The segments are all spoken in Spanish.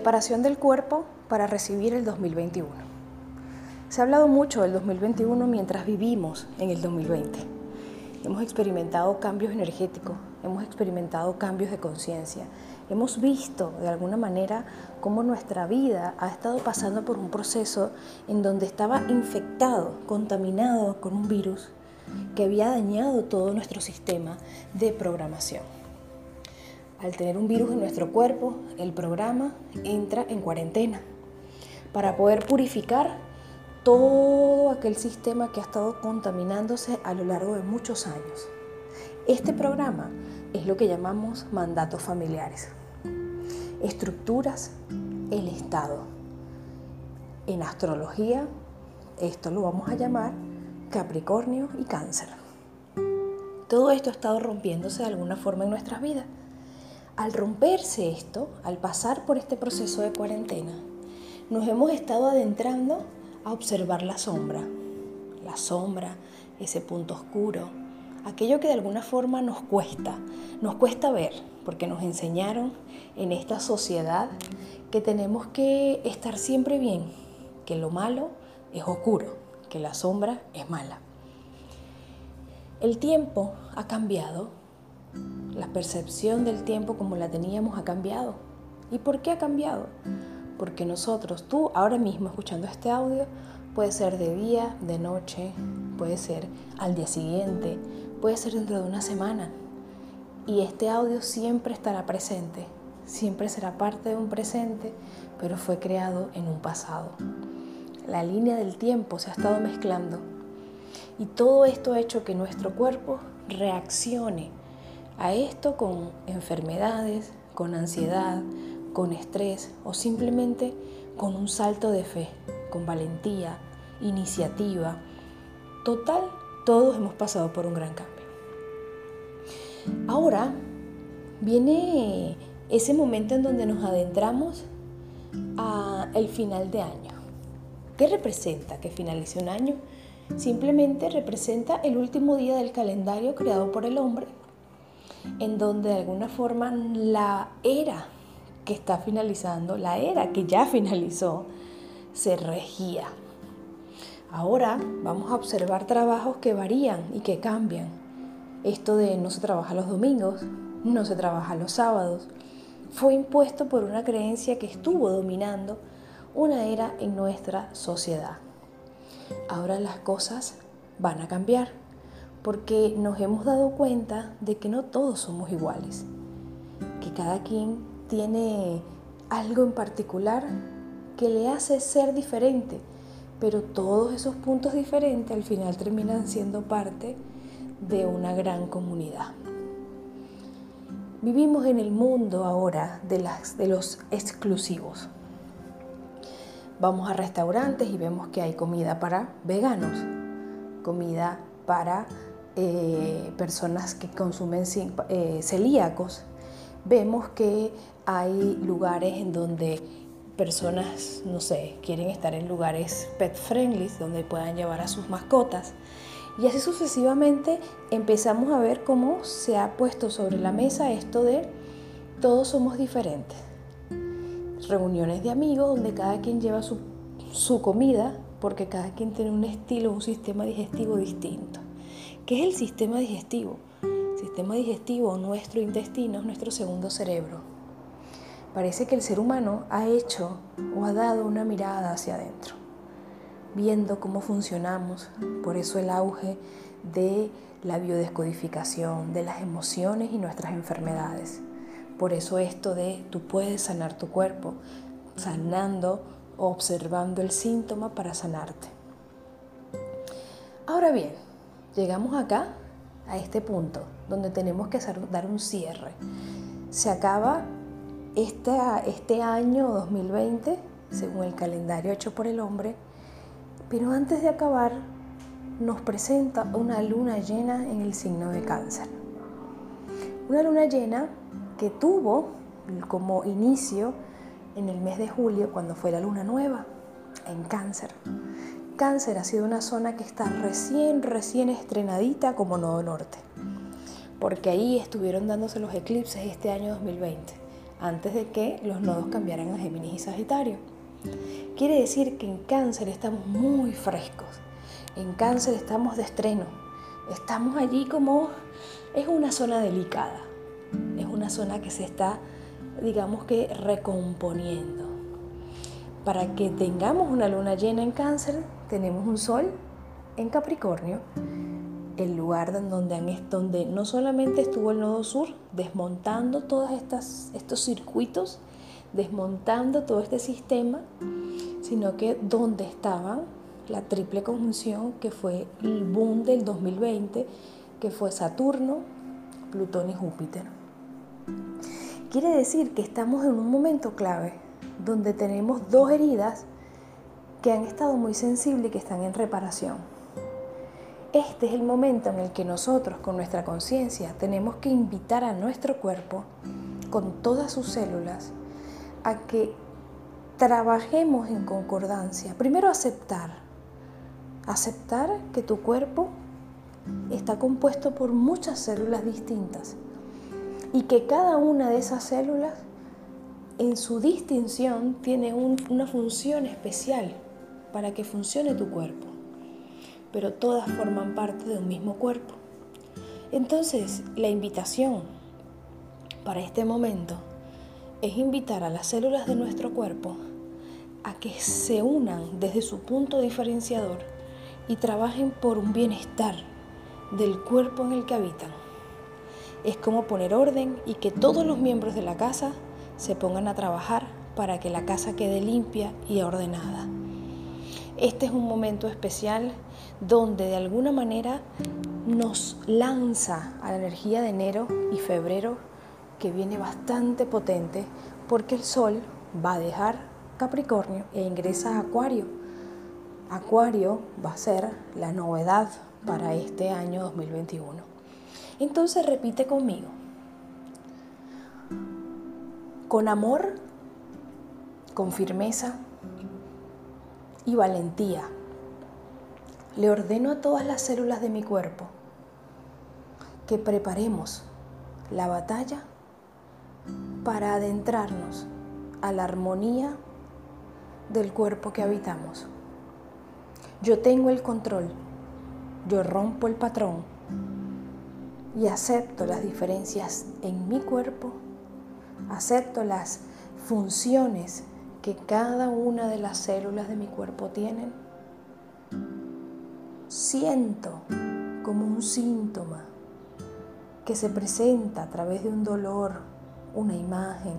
Preparación del cuerpo para recibir el 2021. Se ha hablado mucho del 2021 mientras vivimos en el 2020. Hemos experimentado cambios energéticos, hemos experimentado cambios de conciencia, hemos visto de alguna manera cómo nuestra vida ha estado pasando por un proceso en donde estaba infectado, contaminado con un virus que había dañado todo nuestro sistema de programación. Al tener un virus en nuestro cuerpo, el programa entra en cuarentena para poder purificar todo aquel sistema que ha estado contaminándose a lo largo de muchos años. Este programa es lo que llamamos mandatos familiares, estructuras, el Estado. En astrología, esto lo vamos a llamar Capricornio y Cáncer. Todo esto ha estado rompiéndose de alguna forma en nuestras vidas. Al romperse esto, al pasar por este proceso de cuarentena, nos hemos estado adentrando a observar la sombra. La sombra, ese punto oscuro, aquello que de alguna forma nos cuesta, nos cuesta ver, porque nos enseñaron en esta sociedad que tenemos que estar siempre bien, que lo malo es oscuro, que la sombra es mala. El tiempo ha cambiado, la percepción del tiempo como la teníamos ha cambiado. ¿Y por qué ha cambiado? Porque nosotros, tú ahora mismo escuchando este audio, puede ser de día, de noche, puede ser al día siguiente, puede ser dentro de una semana. Y este audio siempre estará presente, siempre será parte de un presente, pero fue creado en un pasado la línea del tiempo se ha estado mezclando. Y todo esto ha hecho que nuestro cuerpo reaccione a esto con enfermedades, con ansiedad, con estrés o simplemente con un salto de fe, con valentía, iniciativa. Total, todos hemos pasado por un gran cambio. Ahora viene ese momento en donde nos adentramos al final de año. ¿Qué representa que finalice un año? Simplemente representa el último día del calendario creado por el hombre, en donde de alguna forma la era que está finalizando, la era que ya finalizó, se regía. Ahora vamos a observar trabajos que varían y que cambian. Esto de no se trabaja los domingos, no se trabaja los sábados, fue impuesto por una creencia que estuvo dominando una era en nuestra sociedad. Ahora las cosas van a cambiar porque nos hemos dado cuenta de que no todos somos iguales, que cada quien tiene algo en particular que le hace ser diferente, pero todos esos puntos diferentes al final terminan siendo parte de una gran comunidad. Vivimos en el mundo ahora de, las, de los exclusivos. Vamos a restaurantes y vemos que hay comida para veganos, comida para eh, personas que consumen eh, celíacos. Vemos que hay lugares en donde personas, no sé, quieren estar en lugares pet friendly, donde puedan llevar a sus mascotas. Y así sucesivamente empezamos a ver cómo se ha puesto sobre la mesa esto de todos somos diferentes reuniones de amigos donde cada quien lleva su, su comida porque cada quien tiene un estilo, un sistema digestivo distinto. ¿Qué es el sistema digestivo? Sistema digestivo, nuestro intestino, es nuestro segundo cerebro. Parece que el ser humano ha hecho o ha dado una mirada hacia adentro, viendo cómo funcionamos. Por eso el auge de la biodescodificación, de las emociones y nuestras enfermedades. Por eso esto de tú puedes sanar tu cuerpo, sanando o observando el síntoma para sanarte. Ahora bien, llegamos acá a este punto donde tenemos que dar un cierre. Se acaba este, este año 2020, según el calendario hecho por el hombre, pero antes de acabar nos presenta una luna llena en el signo de cáncer. Una luna llena que tuvo como inicio en el mes de julio cuando fue la luna nueva en cáncer. Cáncer ha sido una zona que está recién, recién estrenadita como Nodo Norte, porque ahí estuvieron dándose los eclipses este año 2020. antes de que los nodos cambiaran a Géminis y Sagitario. Quiere decir que en cáncer estamos muy frescos, en cáncer estamos de estreno, estamos allí como es una zona delicada, es una zona que se está, digamos que, recomponiendo. Para que tengamos una luna llena en cáncer, tenemos un sol en Capricornio, el lugar donde, no solamente estuvo el nodo sur desmontando todos estos circuitos, desmontando todo este sistema, sino que donde estaba la triple conjunción que fue el boom del 2020, que fue Saturno, Plutón y Júpiter. Quiere decir que estamos en un momento clave donde tenemos dos heridas que han estado muy sensibles y que están en reparación. Este es el momento en el que nosotros con nuestra conciencia tenemos que invitar a nuestro cuerpo, con todas sus células, a que trabajemos en concordancia. Primero aceptar, aceptar que tu cuerpo está compuesto por muchas células distintas y que cada una de esas células en su distinción tiene una función especial para que funcione tu cuerpo, pero todas forman parte de un mismo cuerpo. Entonces, la invitación para este momento es invitar a las células de nuestro cuerpo a que se unan desde su punto diferenciador y trabajen por un bienestar del cuerpo en el que habitan. Es como poner orden y que todos los miembros de la casa se pongan a trabajar para que la casa quede limpia y ordenada. Este es un momento especial donde de alguna manera nos lanza a la energía de enero y febrero que viene bastante potente porque el Sol va a dejar Capricornio e ingresa a Acuario. Acuario va a ser la novedad para este año 2021. Entonces repite conmigo. Con amor, con firmeza y valentía, le ordeno a todas las células de mi cuerpo que preparemos la batalla para adentrarnos a la armonía del cuerpo que habitamos. Yo tengo el control yo rompo el patrón y acepto las diferencias en mi cuerpo, acepto las funciones que cada una de las células de mi cuerpo tienen, siento como un síntoma que se presenta a través de un dolor, una imagen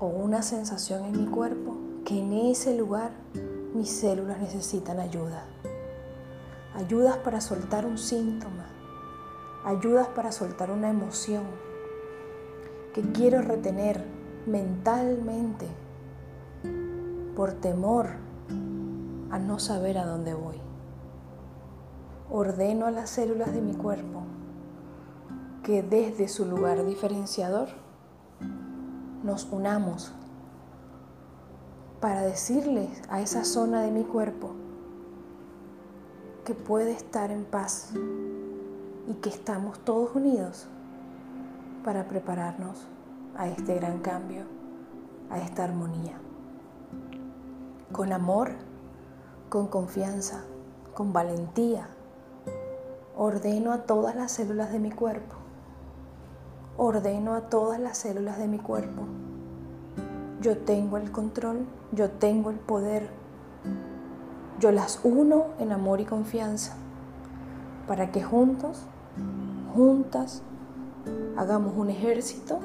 o una sensación en mi cuerpo, que en ese lugar mis células necesitan ayuda. Ayudas para soltar un síntoma, ayudas para soltar una emoción que quiero retener mentalmente por temor a no saber a dónde voy. Ordeno a las células de mi cuerpo que desde su lugar diferenciador nos unamos para decirles a esa zona de mi cuerpo que puede estar en paz y que estamos todos unidos para prepararnos a este gran cambio, a esta armonía. Con amor, con confianza, con valentía, ordeno a todas las células de mi cuerpo. Ordeno a todas las células de mi cuerpo. Yo tengo el control, yo tengo el poder yo las uno en amor y confianza para que juntos, juntas, hagamos un ejército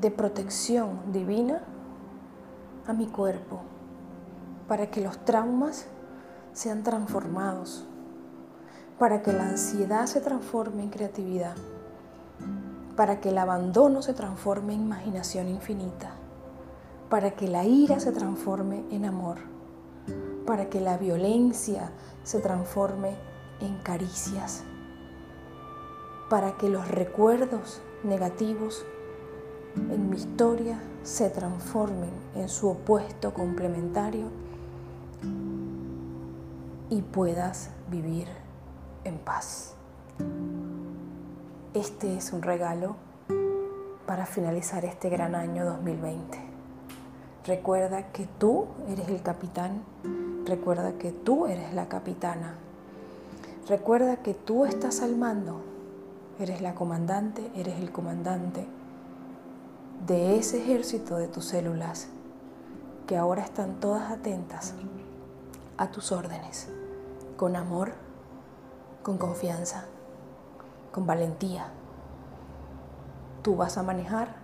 de protección divina a mi cuerpo, para que los traumas sean transformados, para que la ansiedad se transforme en creatividad, para que el abandono se transforme en imaginación infinita, para que la ira se transforme en amor para que la violencia se transforme en caricias, para que los recuerdos negativos en mi historia se transformen en su opuesto complementario y puedas vivir en paz. Este es un regalo para finalizar este gran año 2020. Recuerda que tú eres el capitán, recuerda que tú eres la capitana, recuerda que tú estás al mando, eres la comandante, eres el comandante de ese ejército de tus células que ahora están todas atentas a tus órdenes, con amor, con confianza, con valentía. Tú vas a manejar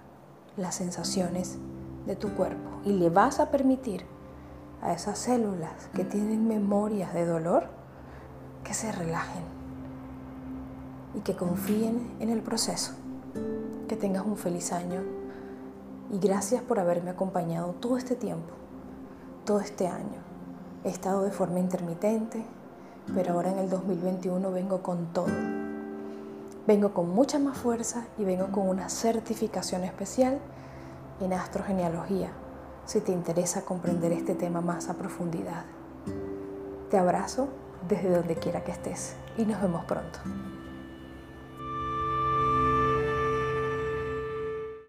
las sensaciones de tu cuerpo y le vas a permitir a esas células que tienen memorias de dolor que se relajen y que confíen en el proceso. Que tengas un feliz año y gracias por haberme acompañado todo este tiempo, todo este año. He estado de forma intermitente, pero ahora en el 2021 vengo con todo. Vengo con mucha más fuerza y vengo con una certificación especial en astrogenealogía, si te interesa comprender este tema más a profundidad. Te abrazo desde donde quiera que estés y nos vemos pronto.